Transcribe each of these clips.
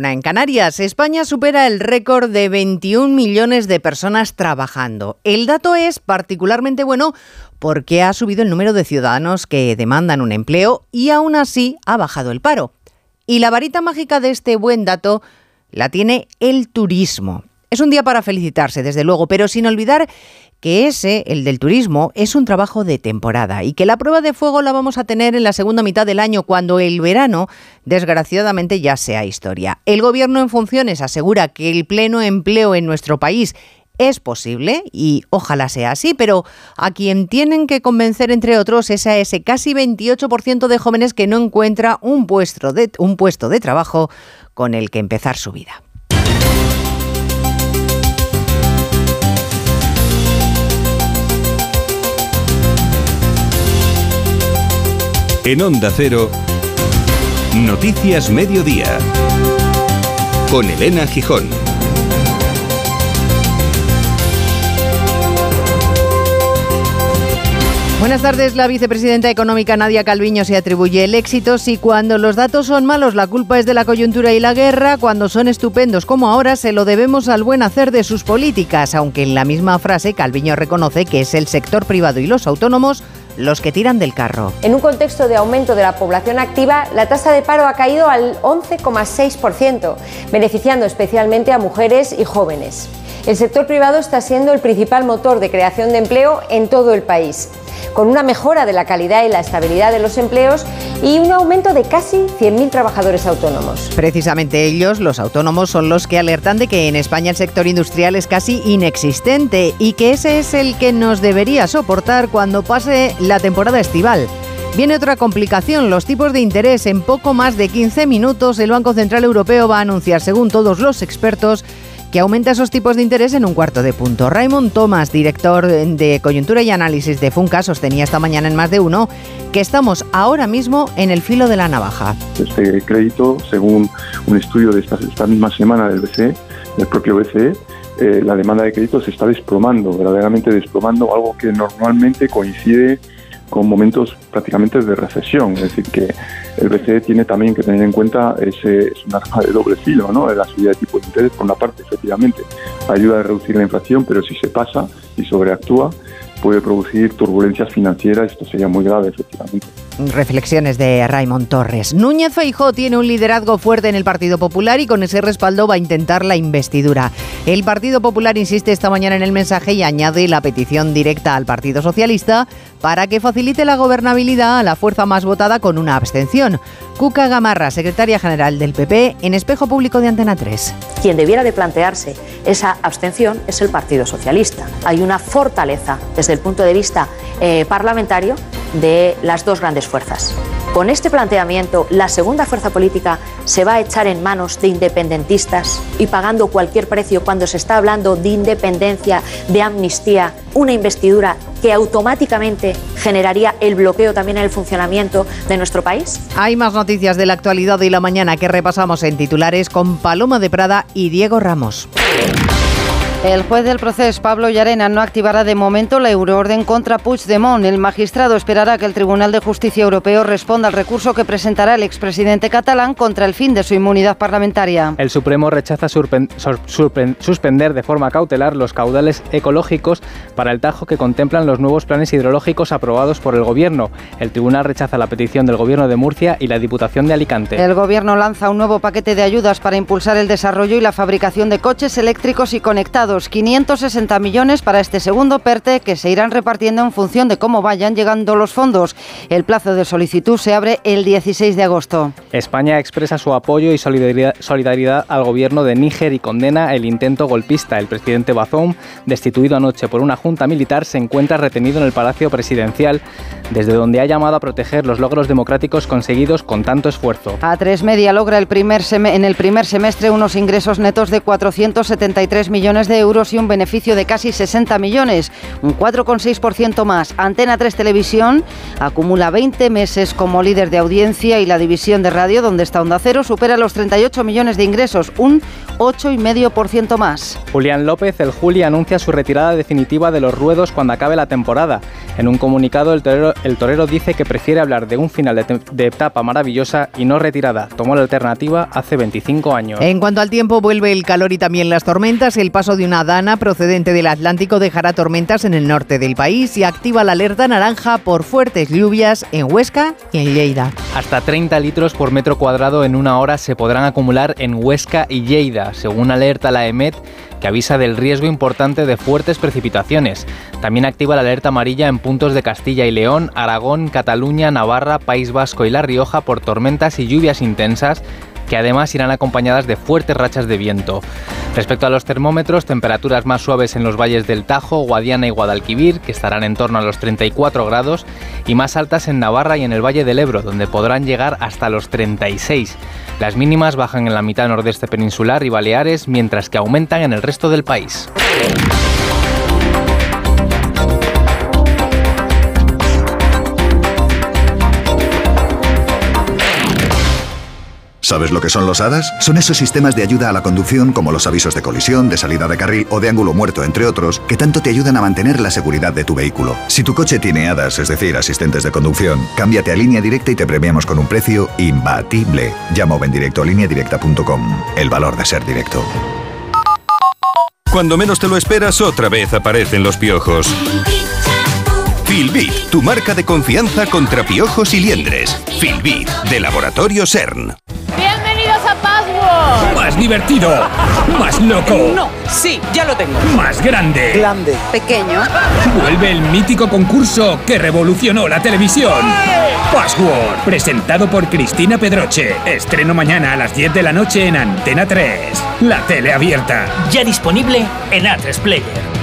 En Canarias, España supera el récord de 21 millones de personas trabajando. El dato es particularmente bueno porque ha subido el número de ciudadanos que demandan un empleo y aún así ha bajado el paro. Y la varita mágica de este buen dato la tiene el turismo. Es un día para felicitarse, desde luego, pero sin olvidar que ese, el del turismo, es un trabajo de temporada y que la prueba de fuego la vamos a tener en la segunda mitad del año, cuando el verano, desgraciadamente, ya sea historia. El gobierno en funciones asegura que el pleno empleo en nuestro país es posible y ojalá sea así, pero a quien tienen que convencer, entre otros, es a ese casi 28% de jóvenes que no encuentra un puesto de, un puesto de trabajo con el que empezar su vida. En Onda Cero, Noticias Mediodía, con Elena Gijón. Buenas tardes. La vicepresidenta económica Nadia Calviño se atribuye el éxito si cuando los datos son malos la culpa es de la coyuntura y la guerra, cuando son estupendos como ahora se lo debemos al buen hacer de sus políticas, aunque en la misma frase Calviño reconoce que es el sector privado y los autónomos los que tiran del carro. En un contexto de aumento de la población activa, la tasa de paro ha caído al 11,6%, beneficiando especialmente a mujeres y jóvenes. El sector privado está siendo el principal motor de creación de empleo en todo el país con una mejora de la calidad y la estabilidad de los empleos y un aumento de casi 100.000 trabajadores autónomos. Precisamente ellos, los autónomos, son los que alertan de que en España el sector industrial es casi inexistente y que ese es el que nos debería soportar cuando pase la temporada estival. Viene otra complicación, los tipos de interés. En poco más de 15 minutos el Banco Central Europeo va a anunciar, según todos los expertos, que aumenta esos tipos de interés en un cuarto de punto. Raymond Thomas, director de coyuntura y análisis de Funca, sostenía esta mañana en más de uno que estamos ahora mismo en el filo de la navaja. Este crédito, según un estudio de esta, misma semana del BCE, del propio BCE, eh, la demanda de crédito se está desplomando, verdaderamente desplomando, algo que normalmente coincide con momentos prácticamente de recesión. Es decir, que el BCE tiene también que tener en cuenta ese es una arma de doble filo, ¿no? La subida de tipo de interés, por una parte, efectivamente, ayuda a reducir la inflación, pero si se pasa y sobreactúa, puede producir turbulencias financieras. Esto sería muy grave, efectivamente. Reflexiones de Raymond Torres. Núñez Feijó tiene un liderazgo fuerte en el Partido Popular y con ese respaldo va a intentar la investidura. El Partido Popular insiste esta mañana en el mensaje y añade la petición directa al Partido Socialista para que facilite la gobernabilidad a la fuerza más votada con una abstención. Cuca Gamarra, secretaria general del PP, en Espejo Público de Antena 3. Quien debiera de plantearse esa abstención es el Partido Socialista. Hay una fortaleza desde el punto de vista eh, parlamentario de las dos grandes fuerzas. Con este planteamiento, la segunda fuerza política se va a echar en manos de independentistas y pagando cualquier precio cuando se está hablando de independencia, de amnistía, una investidura que automáticamente generaría el bloqueo también en el funcionamiento de nuestro país? Hay más noticias de la actualidad y la mañana que repasamos en titulares con Paloma de Prada y Diego Ramos. El juez del proceso, Pablo Llarena, no activará de momento la euroorden contra Puigdemont. El magistrado esperará que el Tribunal de Justicia Europeo responda al recurso que presentará el expresidente catalán contra el fin de su inmunidad parlamentaria. El Supremo rechaza suspender de forma cautelar los caudales ecológicos para el Tajo que contemplan los nuevos planes hidrológicos aprobados por el Gobierno. El Tribunal rechaza la petición del Gobierno de Murcia y la Diputación de Alicante. El Gobierno lanza un nuevo paquete de ayudas para impulsar el desarrollo y la fabricación de coches eléctricos y conectados 560 millones para este segundo PERTE que se irán repartiendo en función de cómo vayan llegando los fondos. El plazo de solicitud se abre el 16 de agosto. España expresa su apoyo y solidaridad, al gobierno de Níger y condena el intento golpista. El presidente Bazoum, destituido anoche por una junta militar, se encuentra retenido en el Palacio Presidencial, desde donde ha llamado a proteger los logros democráticos conseguidos con tanto esfuerzo. A3 Media logra el primer en el primer semestre unos ingresos netos de 473 millones de de euros y un beneficio de casi 60 millones, un 4,6% más. Antena 3 Televisión acumula 20 meses como líder de audiencia y la división de radio, donde está Onda Cero, supera los 38 millones de ingresos, un 8,5% más. Julián López, el Juli, anuncia su retirada definitiva de los ruedos cuando acabe la temporada. En un comunicado, el torero, el torero dice que prefiere hablar de un final de, de etapa maravillosa y no retirada. Tomó la alternativa hace 25 años. En cuanto al tiempo, vuelve el calor y también las tormentas. El paso de una dana procedente del Atlántico dejará tormentas en el norte del país y activa la alerta naranja por fuertes lluvias en Huesca y en Lleida. Hasta 30 litros por metro cuadrado en una hora se podrán acumular en Huesca y Lleida, según alerta la EMET que avisa del riesgo importante de fuertes precipitaciones. También activa la alerta amarilla en puntos de Castilla y León, Aragón, Cataluña, Navarra, País Vasco y La Rioja por tormentas y lluvias intensas que además irán acompañadas de fuertes rachas de viento. Respecto a los termómetros, temperaturas más suaves en los valles del Tajo, Guadiana y Guadalquivir, que estarán en torno a los 34 grados, y más altas en Navarra y en el Valle del Ebro, donde podrán llegar hasta los 36. Las mínimas bajan en la mitad nordeste peninsular y Baleares, mientras que aumentan en el resto del país. ¿Sabes lo que son los HADAS? Son esos sistemas de ayuda a la conducción como los avisos de colisión, de salida de carril o de ángulo muerto, entre otros, que tanto te ayudan a mantener la seguridad de tu vehículo. Si tu coche tiene HADAS, es decir, asistentes de conducción, cámbiate a línea directa y te premiamos con un precio imbatible. Llama o ven directo a lineadirecta.com. El valor de ser directo. Cuando menos te lo esperas, otra vez aparecen los piojos. Filbit, tu marca de confianza contra piojos y liendres. Filbit, de Laboratorio CERN. Más divertido. Más loco. No, sí, ya lo tengo. Más grande. Grande. Pequeño. Vuelve el mítico concurso que revolucionó la televisión. Password, presentado por Cristina Pedroche. Estreno mañana a las 10 de la noche en Antena 3. La tele abierta. Ya disponible en A3 Player.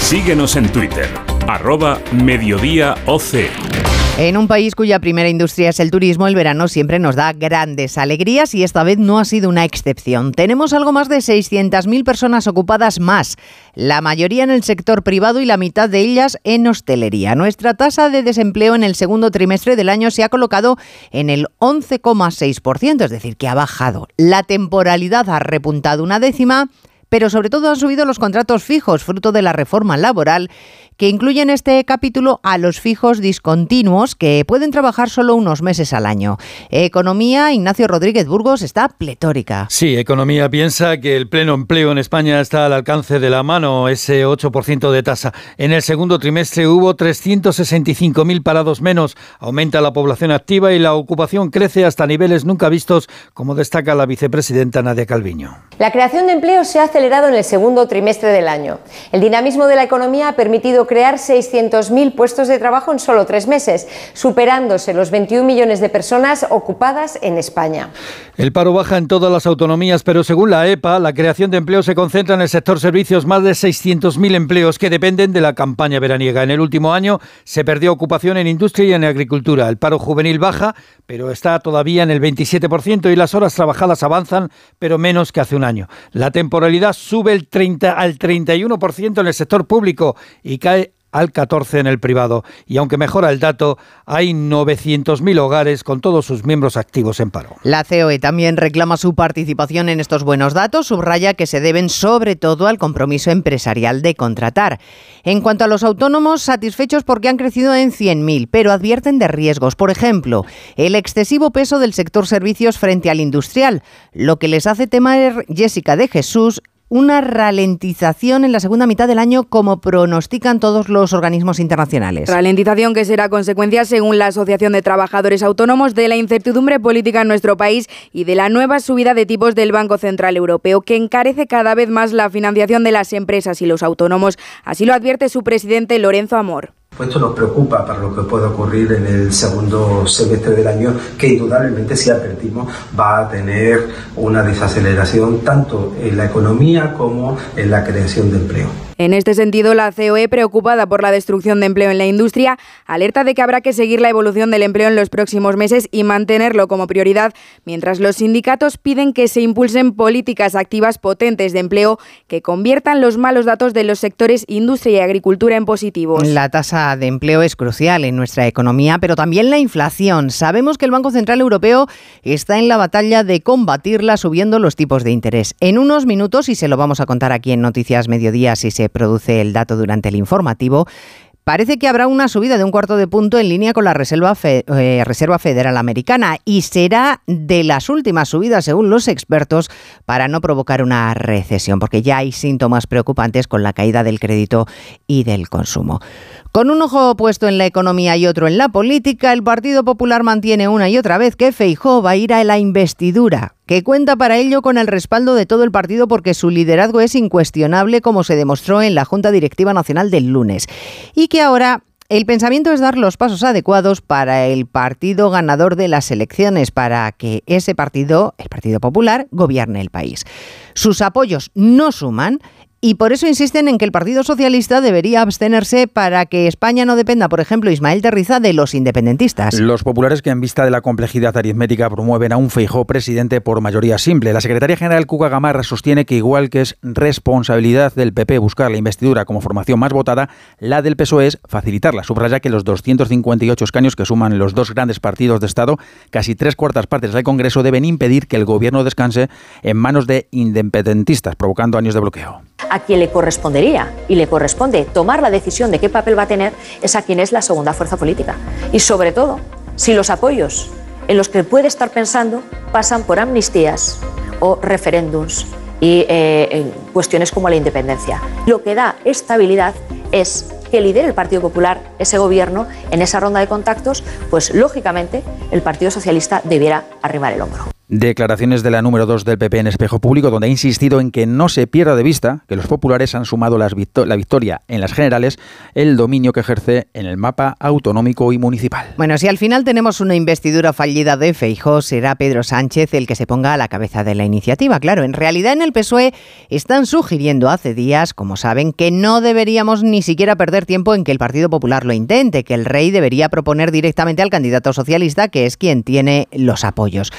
Síguenos en Twitter, arroba Mediodía OC. En un país cuya primera industria es el turismo, el verano siempre nos da grandes alegrías y esta vez no ha sido una excepción. Tenemos algo más de 600.000 personas ocupadas más, la mayoría en el sector privado y la mitad de ellas en hostelería. Nuestra tasa de desempleo en el segundo trimestre del año se ha colocado en el 11,6%, es decir, que ha bajado. La temporalidad ha repuntado una décima pero sobre todo han subido los contratos fijos, fruto de la reforma laboral, que incluye en este capítulo a los fijos discontinuos que pueden trabajar solo unos meses al año. Economía, Ignacio Rodríguez Burgos, está pletórica. Sí, Economía piensa que el pleno empleo en España está al alcance de la mano, ese 8% de tasa. En el segundo trimestre hubo 365.000 parados menos, aumenta la población activa y la ocupación crece hasta niveles nunca vistos, como destaca la vicepresidenta Nadia Calviño. La creación de empleo se ha acelerado en el segundo trimestre del año. El dinamismo de la economía ha permitido crear 600.000 puestos de trabajo en solo tres meses, superándose los 21 millones de personas ocupadas en España. El paro baja en todas las autonomías, pero según la EPA, la creación de empleo se concentra en el sector servicios, más de 600.000 empleos que dependen de la campaña veraniega. En el último año se perdió ocupación en industria y en agricultura. El paro juvenil baja, pero está todavía en el 27% y las horas trabajadas avanzan, pero menos que hace un año. La temporalidad sube el 30 al 31% en el sector público y cae al 14 en el privado. Y aunque mejora el dato, hay 900.000 hogares con todos sus miembros activos en paro. La COE también reclama su participación en estos buenos datos, subraya que se deben sobre todo al compromiso empresarial de contratar. En cuanto a los autónomos, satisfechos porque han crecido en 100.000, pero advierten de riesgos. Por ejemplo, el excesivo peso del sector servicios frente al industrial, lo que les hace temer Jessica de Jesús una ralentización en la segunda mitad del año como pronostican todos los organismos internacionales. Ralentización que será consecuencia, según la Asociación de Trabajadores Autónomos, de la incertidumbre política en nuestro país y de la nueva subida de tipos del Banco Central Europeo, que encarece cada vez más la financiación de las empresas y los autónomos. Así lo advierte su presidente Lorenzo Amor. Pues esto nos preocupa para lo que puede ocurrir en el segundo semestre del año, que indudablemente, si advertimos, va a tener una desaceleración tanto en la economía como en la creación de empleo. En este sentido, la COE, preocupada por la destrucción de empleo en la industria, alerta de que habrá que seguir la evolución del empleo en los próximos meses y mantenerlo como prioridad, mientras los sindicatos piden que se impulsen políticas activas potentes de empleo que conviertan los malos datos de los sectores industria y agricultura en positivos. La tasa de empleo es crucial en nuestra economía, pero también la inflación. Sabemos que el Banco Central Europeo está en la batalla de combatirla subiendo los tipos de interés. En unos minutos, y se lo vamos a contar aquí en Noticias Mediodía si se produce el dato durante el informativo, Parece que habrá una subida de un cuarto de punto en línea con la Reserva, eh, Federal Americana y será de las últimas subidas, según los expertos, para no provocar una recesión, porque ya hay síntomas preocupantes con la caída del crédito y del consumo. Con un ojo puesto en la economía y otro en la política, el Partido Popular mantiene una y otra vez que Feijó va a ir a la investidura, que cuenta para ello con el respaldo de todo el partido porque su liderazgo es incuestionable como se demostró en la Junta Directiva Nacional del lunes, y que ahora el pensamiento es dar los pasos adecuados para el partido ganador de las elecciones, para que ese partido, el Partido Popular, gobierne el país. Sus apoyos no suman y por eso insisten en que el Partido Socialista debería abstenerse para que España no dependa, por ejemplo, Ismael Terriza, de los independentistas. Los populares que en vista de la complejidad aritmética promueven a un Feijó presidente por mayoría simple. La secretaria general Cuca Gamarra sostiene que igual que es responsabilidad del PP buscar la investidura como formación más votada, la del PSOE es facilitarla. Subraya que los 258 escaños que suman los dos grandes partidos de Estado, casi tres cuartas partes del Congreso, deben impedir que el gobierno descanse en manos de independentistas, provocando años de bloqueo a quien le correspondería y le corresponde tomar la decisión de qué papel va a tener es a quien es la segunda fuerza política. Y sobre todo, si los apoyos en los que puede estar pensando pasan por amnistías o referéndums y eh, cuestiones como la independencia. Lo que da estabilidad es que lidere el Partido Popular ese gobierno en esa ronda de contactos, pues lógicamente el Partido Socialista debiera arrimar el hombro. Declaraciones de la número 2 del PP en Espejo Público, donde ha insistido en que no se pierda de vista que los populares han sumado la victoria en las generales, el dominio que ejerce en el mapa autonómico y municipal. Bueno, si al final tenemos una investidura fallida de Feijó, será Pedro Sánchez el que se ponga a la cabeza de la iniciativa. Claro, en realidad en el PSOE están sugiriendo hace días, como saben, que no deberíamos ni siquiera perder tiempo en que el Partido Popular lo intente, que el rey debería proponer directamente al candidato socialista, que es quien tiene los apoyos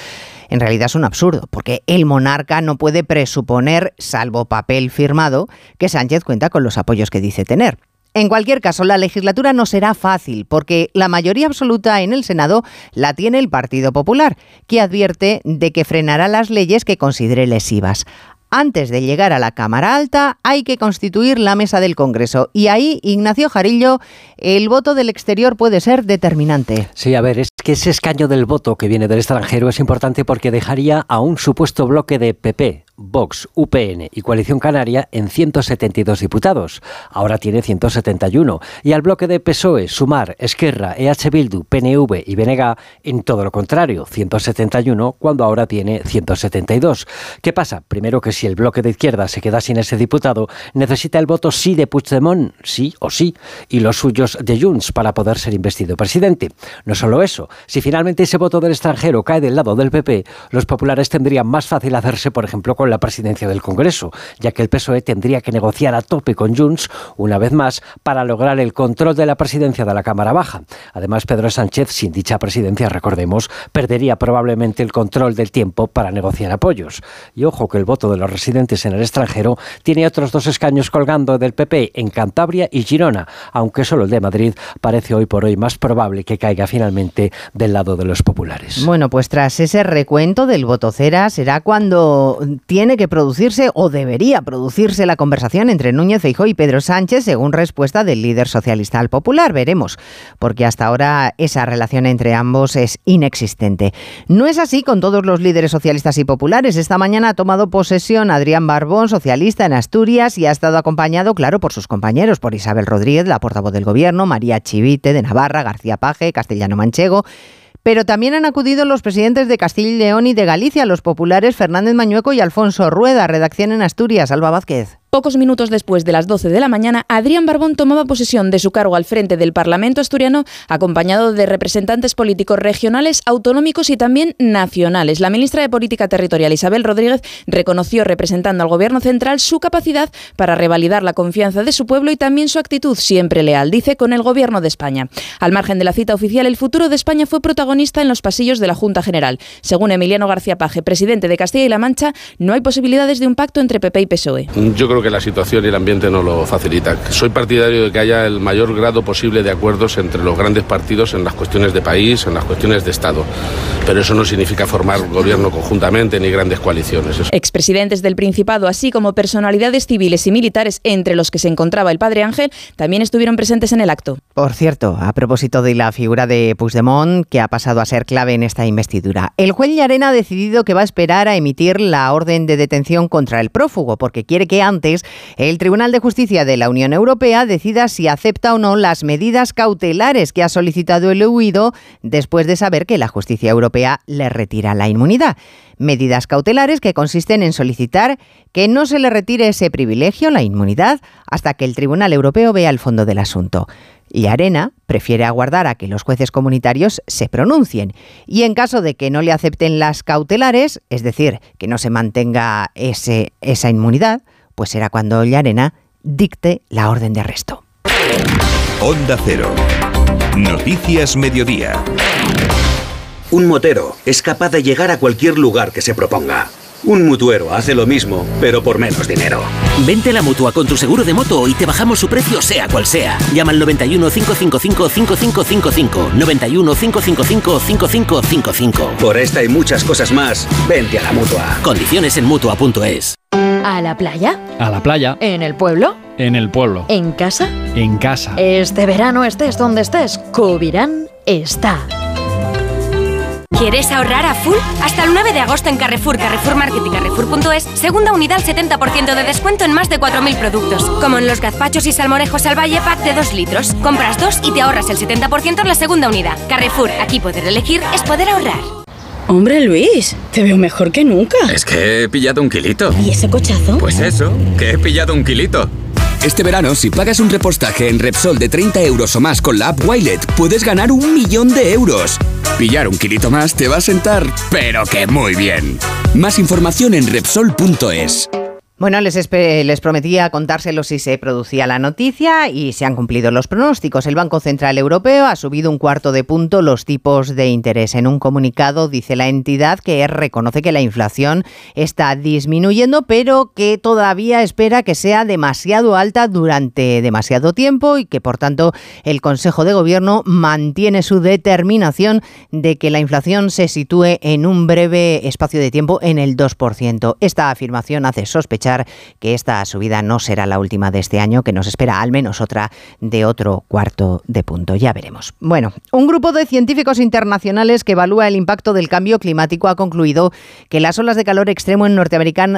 en realidad es un absurdo, porque el monarca no puede presuponer, salvo papel firmado, que Sánchez cuenta con los apoyos que dice tener. En cualquier caso, la legislatura no será fácil porque la mayoría absoluta en el Senado la tiene el Partido Popular, que advierte de que frenará las leyes que considere lesivas. Antes de llegar a la Cámara Alta hay que constituir la mesa del Congreso y ahí, Ignacio Jarillo, el voto del exterior puede ser determinante. Sí, a ver, es que ese escaño del voto que viene del extranjero es importante porque dejaría a un supuesto bloque de PP, Vox, UPN y Coalición Canaria en 172 diputados. Ahora tiene 171. Y al bloque de PSOE, Sumar, Esquerra, EH Bildu, PNV y BNG en todo lo contrario, 171 cuando ahora tiene 172. ¿Qué pasa? Primero que si el bloque de izquierda se queda sin ese diputado, necesita el voto sí de Puigdemont, sí o sí, y los suyos de Junts para poder ser investido presidente. No solo eso, si finalmente ese voto del extranjero cae del lado del PP, los populares tendrían más fácil hacerse, por ejemplo, con la presidencia del Congreso, ya que el PSOE tendría que negociar a tope con Junts, una vez más, para lograr el control de la presidencia de la Cámara Baja. Además, Pedro Sánchez, sin dicha presidencia, recordemos, perdería probablemente el control del tiempo para negociar apoyos. Y ojo que el voto de los residentes en el extranjero tiene otros dos escaños colgando del PP en Cantabria y Girona, aunque solo el de Madrid parece hoy por hoy más probable que caiga finalmente del lado de los populares. Bueno, pues tras ese recuento del voto cera será cuando tiene que producirse o debería producirse la conversación entre Núñez Feijóo y Pedro Sánchez según respuesta del líder socialista al popular. Veremos, porque hasta ahora esa relación entre ambos es inexistente. No es así con todos los líderes socialistas y populares. Esta mañana ha tomado posesión Adrián Barbón, socialista en Asturias, y ha estado acompañado, claro, por sus compañeros, por Isabel Rodríguez, la portavoz del gobierno, María Chivite de Navarra, García Paje, Castellano Manchego pero también han acudido los presidentes de Castilla y León y de Galicia, los populares Fernández Mañueco y Alfonso Rueda, redacción en Asturias. Alba Vázquez. Pocos minutos después de las 12 de la mañana, Adrián Barbón tomaba posesión de su cargo al frente del Parlamento asturiano, acompañado de representantes políticos regionales, autonómicos y también nacionales. La ministra de Política Territorial, Isabel Rodríguez, reconoció, representando al Gobierno central, su capacidad para revalidar la confianza de su pueblo y también su actitud siempre leal, dice, con el Gobierno de España. Al margen de la cita oficial, el futuro de España fue protagonista en los pasillos de la Junta General. Según Emiliano García Paje, presidente de Castilla y La Mancha, no hay posibilidades de un pacto entre PP y PSOE. La situación y el ambiente no lo facilita. Soy partidario de que haya el mayor grado posible de acuerdos entre los grandes partidos en las cuestiones de país, en las cuestiones de Estado. Pero eso no significa formar gobierno conjuntamente ni grandes coaliciones. Expresidentes del Principado, así como personalidades civiles y militares, entre los que se encontraba el padre Ángel, también estuvieron presentes en el acto. Por cierto, a propósito de la figura de Puigdemont, que ha pasado a ser clave en esta investidura, el juez Llarena ha decidido que va a esperar a emitir la orden de detención contra el prófugo, porque quiere que antes el Tribunal de Justicia de la Unión Europea decida si acepta o no las medidas cautelares que ha solicitado el huido después de saber que la justicia europea le retira la inmunidad. Medidas cautelares que consisten en solicitar que no se le retire ese privilegio, la inmunidad, hasta que el Tribunal Europeo vea el fondo del asunto. Y Arena prefiere aguardar a que los jueces comunitarios se pronuncien. Y en caso de que no le acepten las cautelares, es decir, que no se mantenga esa inmunidad, pues será cuando Llarena dicte la orden de arresto. Onda Cero. Noticias Mediodía. Un motero es capaz de llegar a cualquier lugar que se proponga. Un mutuero hace lo mismo, pero por menos dinero. Vente a la mutua con tu seguro de moto y te bajamos su precio, sea cual sea. Llama al 91 555 5555. 91 555 5555. Por esta y muchas cosas más, vente a la mutua. Condiciones en mutua.es. ¿A la playa? A la playa. ¿En el pueblo? En el pueblo. ¿En casa? En casa. Este verano estés donde estés, Covirán está. ¿Quieres ahorrar a full? Hasta el 9 de agosto en Carrefour, Carrefour Market y Carrefour.es, segunda unidad al 70% de descuento en más de 4.000 productos, como en los gazpachos y salmorejos al valle pack de 2 litros. Compras dos y te ahorras el 70% en la segunda unidad. Carrefour, aquí poder elegir es poder ahorrar. Hombre Luis, te veo mejor que nunca. Es que he pillado un kilito. ¿Y ese cochazo? Pues eso, que he pillado un kilito. Este verano, si pagas un repostaje en Repsol de 30 euros o más con la app Wilet, puedes ganar un millón de euros. Pillar un kilito más te va a sentar, pero que muy bien. Más información en Repsol.es. Bueno, les, les prometía contárselo si se producía la noticia y se han cumplido los pronósticos. El Banco Central Europeo ha subido un cuarto de punto los tipos de interés. En un comunicado dice la entidad que reconoce que la inflación está disminuyendo, pero que todavía espera que sea demasiado alta durante demasiado tiempo y que, por tanto, el Consejo de Gobierno mantiene su determinación de que la inflación se sitúe en un breve espacio de tiempo en el 2%. Esta afirmación hace sospechar que esta subida no será la última de este año, que nos espera al menos otra de otro cuarto de punto. Ya veremos. Bueno, un grupo de científicos internacionales que evalúa el impacto del cambio climático ha concluido que las olas de calor extremo en,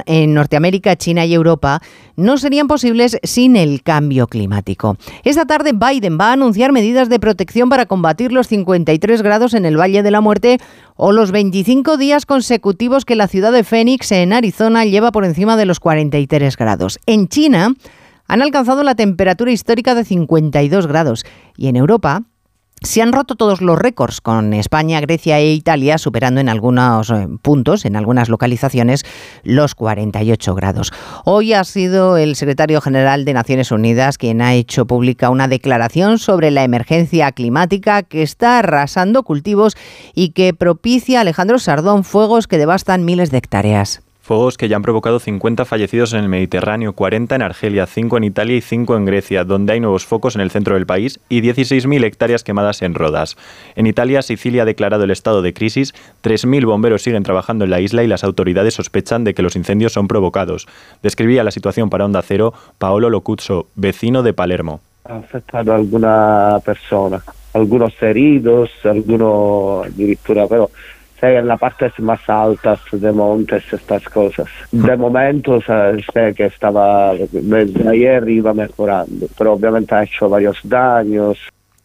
en Norteamérica, China y Europa no serían posibles sin el cambio climático. Esta tarde Biden va a anunciar medidas de protección para combatir los 53 grados en el Valle de la Muerte o los 25 días consecutivos que la ciudad de Phoenix, en Arizona, lleva por encima de los 43 grados. En China han alcanzado la temperatura histórica de 52 grados y en Europa se han roto todos los récords, con España, Grecia e Italia superando en algunos eh, puntos, en algunas localizaciones, los 48 grados. Hoy ha sido el secretario general de Naciones Unidas quien ha hecho pública una declaración sobre la emergencia climática que está arrasando cultivos y que propicia, Alejandro Sardón, fuegos que devastan miles de hectáreas. Fuegos que ya han provocado 50 fallecidos en el Mediterráneo, 40 en Argelia, 5 en Italia y 5 en Grecia, donde hay nuevos focos en el centro del país y 16.000 hectáreas quemadas en Rodas. En Italia, Sicilia ha declarado el estado de crisis, 3.000 bomberos siguen trabajando en la isla y las autoridades sospechan de que los incendios son provocados. Describía la situación para Onda Cero Paolo Locuzzo, vecino de Palermo. Ha afectado a alguna persona, algunos heridos, algunos addirittura, pero sei en la parte más altas de montes, estas cosas. De momento sé que estaba, desde ayer iba mejorando, pero obviamente ha hecho varios daños.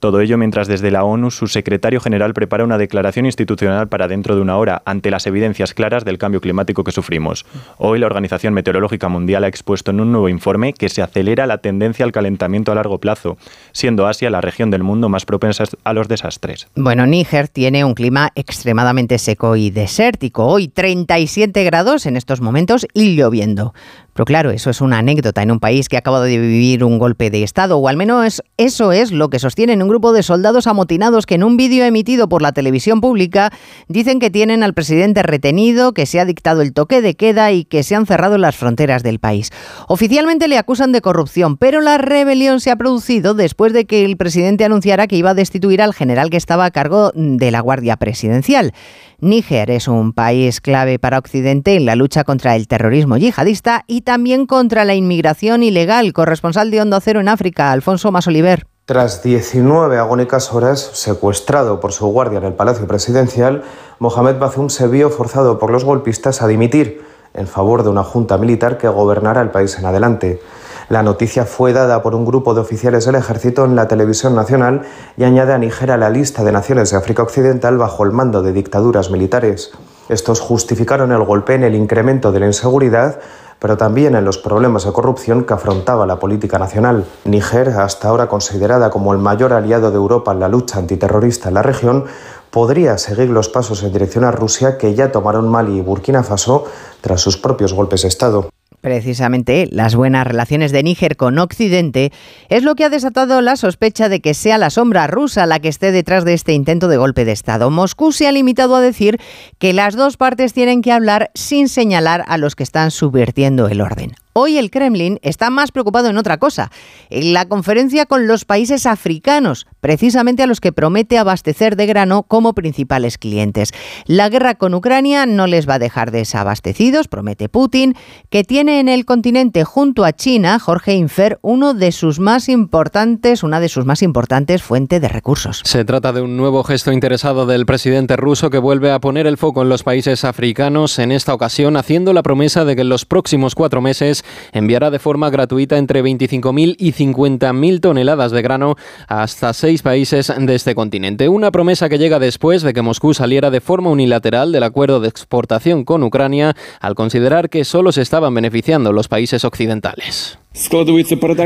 Todo ello mientras desde la ONU su secretario general prepara una declaración institucional para dentro de una hora ante las evidencias claras del cambio climático que sufrimos. Hoy la Organización Meteorológica Mundial ha expuesto en un nuevo informe que se acelera la tendencia al calentamiento a largo plazo, siendo Asia la región del mundo más propensa a los desastres. Bueno, Níger tiene un clima extremadamente seco y desértico. Hoy 37 grados en estos momentos y lloviendo. Pero claro, eso es una anécdota en un país que ha acabado de vivir un golpe de Estado, o al menos eso es lo que sostienen un grupo de soldados amotinados que en un vídeo emitido por la televisión pública dicen que tienen al presidente retenido, que se ha dictado el toque de queda y que se han cerrado las fronteras del país. Oficialmente le acusan de corrupción, pero la rebelión se ha producido después de que el presidente anunciara que iba a destituir al general que estaba a cargo de la Guardia Presidencial. Níger es un país clave para Occidente en la lucha contra el terrorismo yihadista y también contra la inmigración ilegal. Corresponsal de Hondo Cero en África, Alfonso Masoliver. Tras 19 agónicas horas secuestrado por su guardia en el Palacio Presidencial, Mohamed Bazoum se vio forzado por los golpistas a dimitir en favor de una junta militar que gobernara el país en adelante. La noticia fue dada por un grupo de oficiales del ejército en la televisión nacional y añade a Níger a la lista de naciones de África Occidental bajo el mando de dictaduras militares. Estos justificaron el golpe en el incremento de la inseguridad, pero también en los problemas de corrupción que afrontaba la política nacional. Níger, hasta ahora considerada como el mayor aliado de Europa en la lucha antiterrorista en la región, podría seguir los pasos en dirección a Rusia que ya tomaron Mali y Burkina Faso tras sus propios golpes de Estado. Precisamente las buenas relaciones de Níger con Occidente es lo que ha desatado la sospecha de que sea la sombra rusa la que esté detrás de este intento de golpe de Estado. Moscú se ha limitado a decir que las dos partes tienen que hablar sin señalar a los que están subvirtiendo el orden. Hoy el Kremlin está más preocupado en otra cosa, en la conferencia con los países africanos, precisamente a los que promete abastecer de grano como principales clientes. La guerra con Ucrania no les va a dejar desabastecidos, promete Putin, que tiene en el continente junto a China, Jorge Infer, uno de sus más importantes, una de sus más importantes fuentes de recursos. Se trata de un nuevo gesto interesado del presidente ruso que vuelve a poner el foco en los países africanos, en esta ocasión haciendo la promesa de que en los próximos cuatro meses enviará de forma gratuita entre 25.000 y 50.000 toneladas de grano hasta seis países de este continente. Una promesa que llega después de que Moscú saliera de forma unilateral del acuerdo de exportación con Ucrania al considerar que solo se estaban beneficiando los países occidentales.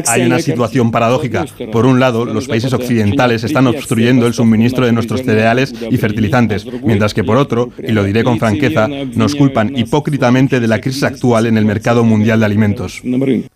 Hay una situación paradójica. Por un lado, los países occidentales están obstruyendo el suministro de nuestros cereales y fertilizantes, mientras que por otro, y lo diré con franqueza, nos culpan hipócritamente de la crisis actual en el mercado mundial de alimentos.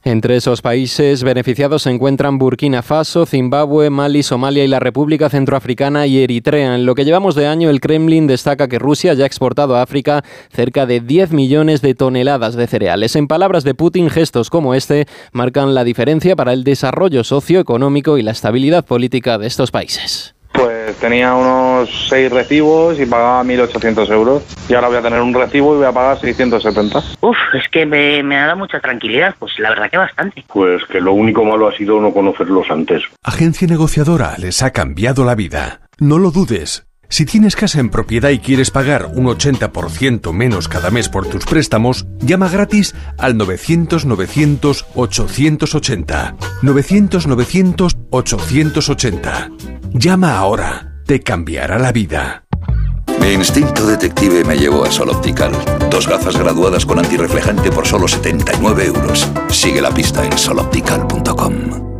Entre esos países beneficiados se encuentran Burkina Faso, Zimbabue, Mali, Somalia y la República Centroafricana y Eritrea. En lo que llevamos de año, el Kremlin destaca que Rusia ya ha exportado a África cerca de 10 millones de toneladas de cereales. En palabras de Putin, gestos como este marcan la diferencia para el desarrollo socioeconómico y la estabilidad política de estos países. Pues tenía unos seis recibos y pagaba 1.800 euros. Y ahora voy a tener un recibo y voy a pagar 670. Uf, es que me, me ha dado mucha tranquilidad. Pues la verdad que bastante. Pues que lo único malo ha sido no conocerlos antes. Agencia negociadora les ha cambiado la vida. No lo dudes. Si tienes casa en propiedad y quieres pagar un 80% menos cada mes por tus préstamos, llama gratis al 900-900-880. 900-900-880. Llama ahora. Te cambiará la vida. Mi instinto detective me llevó a Sol Optical. Dos gafas graduadas con antirreflejante por solo 79 euros. Sigue la pista en soloptical.com.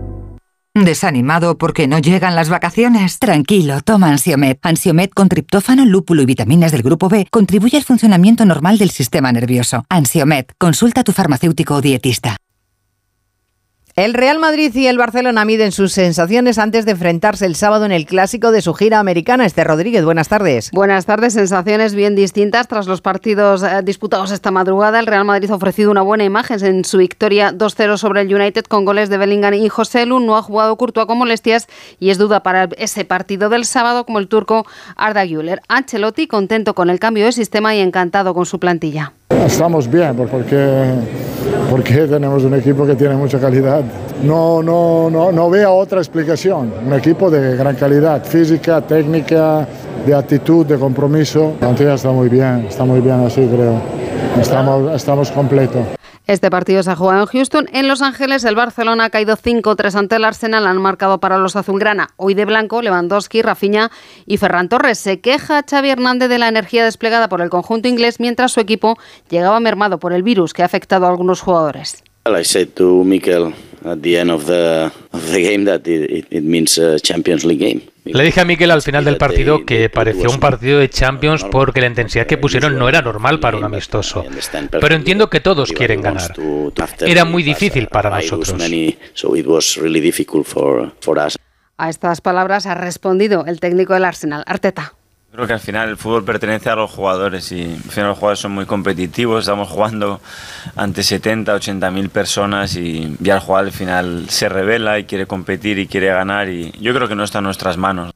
¿Desanimado porque no llegan las vacaciones? Tranquilo, toma Ansiomet. Ansiomet con triptófano, lúpulo y vitaminas del grupo B contribuye al funcionamiento normal del sistema nervioso. Ansiomet, consulta a tu farmacéutico o dietista. El Real Madrid y el Barcelona miden sus sensaciones antes de enfrentarse el sábado en el clásico de su gira americana. Este Rodríguez, buenas tardes. Buenas tardes, sensaciones bien distintas tras los partidos eh, disputados esta madrugada. El Real Madrid ha ofrecido una buena imagen en su victoria 2-0 sobre el United con goles de Bellingham y José Lu. No ha jugado Courtois con molestias y es duda para ese partido del sábado como el turco Arda Güler. Ancelotti contento con el cambio de sistema y encantado con su plantilla. Estamos bien porque, porque tenemos un equipo que tiene mucha calidad. No, no, no, no veo otra explicación. Un equipo de gran calidad física, técnica, de actitud, de compromiso. La está muy bien, está muy bien así creo. Estamos, estamos completos. Este partido se ha jugado en Houston. En Los Ángeles, el Barcelona ha caído 5-3 ante el Arsenal. Han marcado para los azulgrana. Hoy de blanco, Lewandowski, Rafinha y Ferran Torres. Se queja Xavi Hernández de la energía desplegada por el conjunto inglés mientras su equipo llegaba mermado por el virus que ha afectado a algunos jugadores. I said to Mikel at the end of the, game that it means a Champions League game. Le dije a Mikel al final del partido que pareció un partido de Champions porque la intensidad que pusieron no era normal para un amistoso. Pero entiendo que todos quieren ganar. Era muy difícil para nosotros. A estas palabras ha respondido el técnico del Arsenal, Arteta. Creo que al final el fútbol pertenece a los jugadores y al final los jugadores son muy competitivos, estamos jugando ante 70, 80 mil personas y ya el jugador al final se revela y quiere competir y quiere ganar y yo creo que no está en nuestras manos.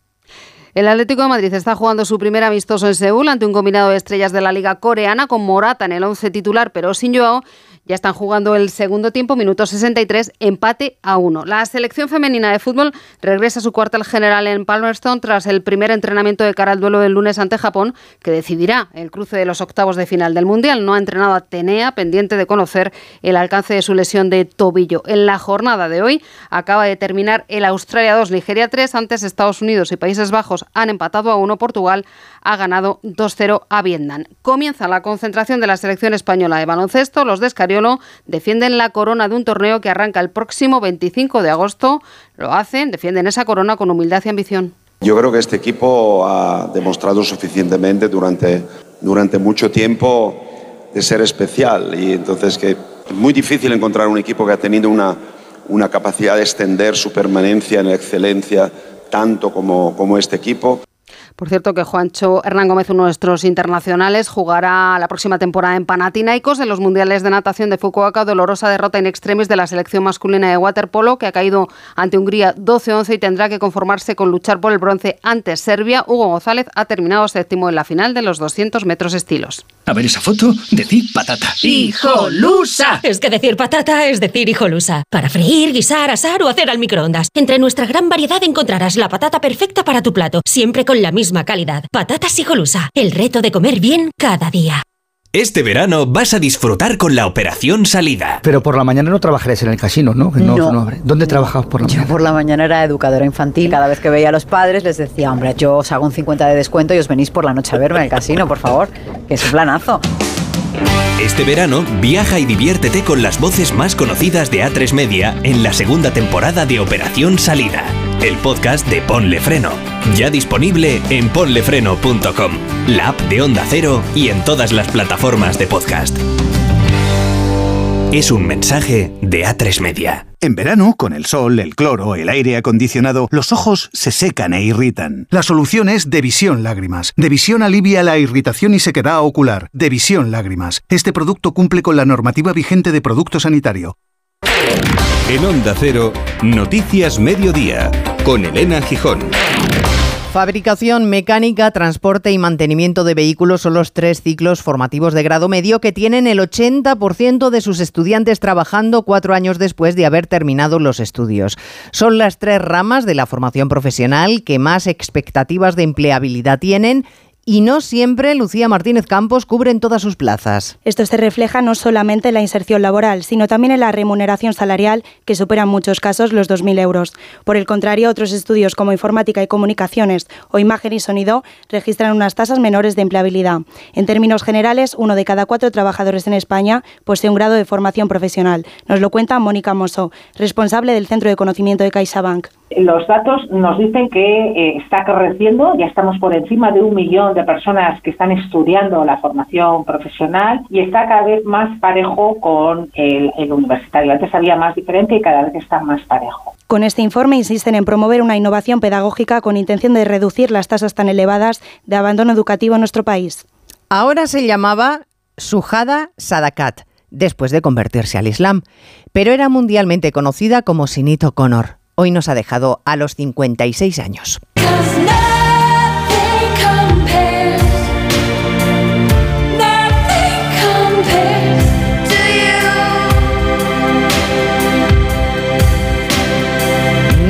El Atlético de Madrid está jugando su primer amistoso en Seúl ante un combinado de estrellas de la liga coreana con Morata en el 11 titular pero sin Joao ya están jugando el segundo tiempo, minuto 63, empate a 1. La selección femenina de fútbol regresa a su cuartel general en Palmerston tras el primer entrenamiento de cara al duelo del lunes ante Japón, que decidirá el cruce de los octavos de final del Mundial. No ha entrenado a Tenea, pendiente de conocer el alcance de su lesión de tobillo. En la jornada de hoy acaba de terminar el Australia 2, Nigeria 3. Antes Estados Unidos y Países Bajos han empatado a 1. Portugal ha ganado 2-0 a Vietnam. Comienza la concentración de la selección española de baloncesto. Los de defienden la corona de un torneo que arranca el próximo 25 de agosto. Lo hacen, defienden esa corona con humildad y ambición. Yo creo que este equipo ha demostrado suficientemente durante, durante mucho tiempo de ser especial y entonces que es muy difícil encontrar un equipo que ha tenido una, una capacidad de extender su permanencia en la excelencia tanto como, como este equipo. Por cierto que Juancho Hernán Gómez, uno de nuestros internacionales, jugará la próxima temporada en Panathinaikos en los Mundiales de Natación de Fukuoka, dolorosa derrota en extremis de la selección masculina de waterpolo que ha caído ante Hungría 12-11 y tendrá que conformarse con luchar por el bronce ante Serbia. Hugo González ha terminado séptimo en la final de los 200 metros estilos. A ver esa foto, decir patata. ¡Hijolusa! Es que decir patata es decir hijolusa. Para freír, guisar, asar o hacer al microondas. Entre nuestra gran variedad encontrarás la patata perfecta para tu plato, siempre con la misma calidad. Patatas Hijolusa, el reto de comer bien cada día. Este verano vas a disfrutar con la operación salida. Pero por la mañana no trabajaréis en el casino, ¿no? no, ¿Dónde trabajabas por la mañana? Yo por la mañana era educadora infantil. Cada vez que veía a los padres les decía, hombre, yo os hago un 50 de descuento y os venís por la noche a verme en el casino, por favor. Que es un planazo. Este verano, viaja y diviértete con las voces más conocidas de A3 Media en la segunda temporada de Operación Salida, el podcast de Ponle Freno. Ya disponible en ponlefreno.com, la app de Onda Cero y en todas las plataformas de podcast. Es un mensaje de A3 Media. En verano, con el sol, el cloro, el aire acondicionado, los ojos se secan e irritan. La solución es Devisión Lágrimas. Devisión alivia la irritación y sequedad ocular. Devisión Lágrimas. Este producto cumple con la normativa vigente de producto sanitario. En Onda Cero, Noticias Mediodía, con Elena Gijón. Fabricación, mecánica, transporte y mantenimiento de vehículos son los tres ciclos formativos de grado medio que tienen el 80% de sus estudiantes trabajando cuatro años después de haber terminado los estudios. Son las tres ramas de la formación profesional que más expectativas de empleabilidad tienen y no siempre Lucía Martínez Campos cubren todas sus plazas. Esto se refleja no solamente en la inserción laboral, sino también en la remuneración salarial, que supera en muchos casos los 2.000 euros. Por el contrario, otros estudios como informática y comunicaciones o imagen y sonido registran unas tasas menores de empleabilidad. En términos generales, uno de cada cuatro trabajadores en España posee un grado de formación profesional. Nos lo cuenta Mónica Mosso, responsable del Centro de Conocimiento de CaixaBank. Los datos nos dicen que eh, está creciendo, ya estamos por encima de un millón de personas que están estudiando la formación profesional y está cada vez más parejo con el, el universitario. Antes había más diferente y cada vez está más parejo. Con este informe insisten en promover una innovación pedagógica con intención de reducir las tasas tan elevadas de abandono educativo en nuestro país. Ahora se llamaba Sujada Sadakat, después de convertirse al Islam, pero era mundialmente conocida como Sinito Connor hoy nos ha dejado a los 56 años.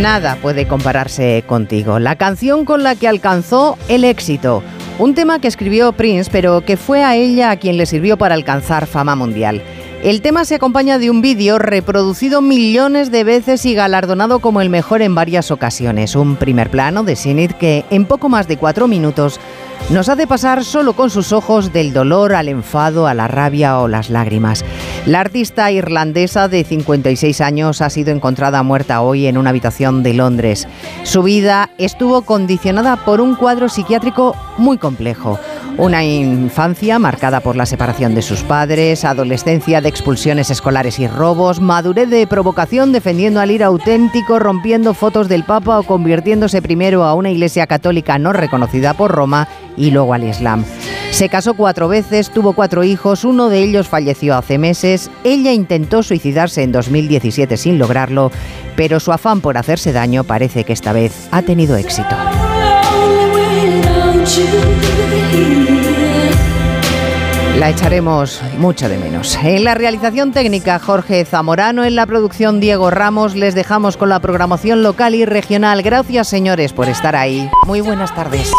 Nada puede compararse contigo. La canción con la que alcanzó el éxito. Un tema que escribió Prince, pero que fue a ella a quien le sirvió para alcanzar fama mundial. El tema se acompaña de un vídeo reproducido millones de veces y galardonado como el mejor en varias ocasiones. Un primer plano de Sinit que en poco más de cuatro minutos nos hace pasar solo con sus ojos del dolor al enfado, a la rabia o las lágrimas. La artista irlandesa de 56 años ha sido encontrada muerta hoy en una habitación de Londres. Su vida estuvo condicionada por un cuadro psiquiátrico muy complejo. Una infancia marcada por la separación de sus padres, adolescencia de expulsiones escolares y robos, madurez de provocación defendiendo al ir auténtico, rompiendo fotos del Papa o convirtiéndose primero a una iglesia católica no reconocida por Roma y luego al Islam. Se casó cuatro veces, tuvo cuatro hijos, uno de ellos falleció hace meses, ella intentó suicidarse en 2017 sin lograrlo, pero su afán por hacerse daño parece que esta vez ha tenido éxito. La echaremos mucho de menos. En la realización técnica Jorge Zamorano, en la producción Diego Ramos, les dejamos con la programación local y regional. Gracias señores por estar ahí. Muy buenas tardes.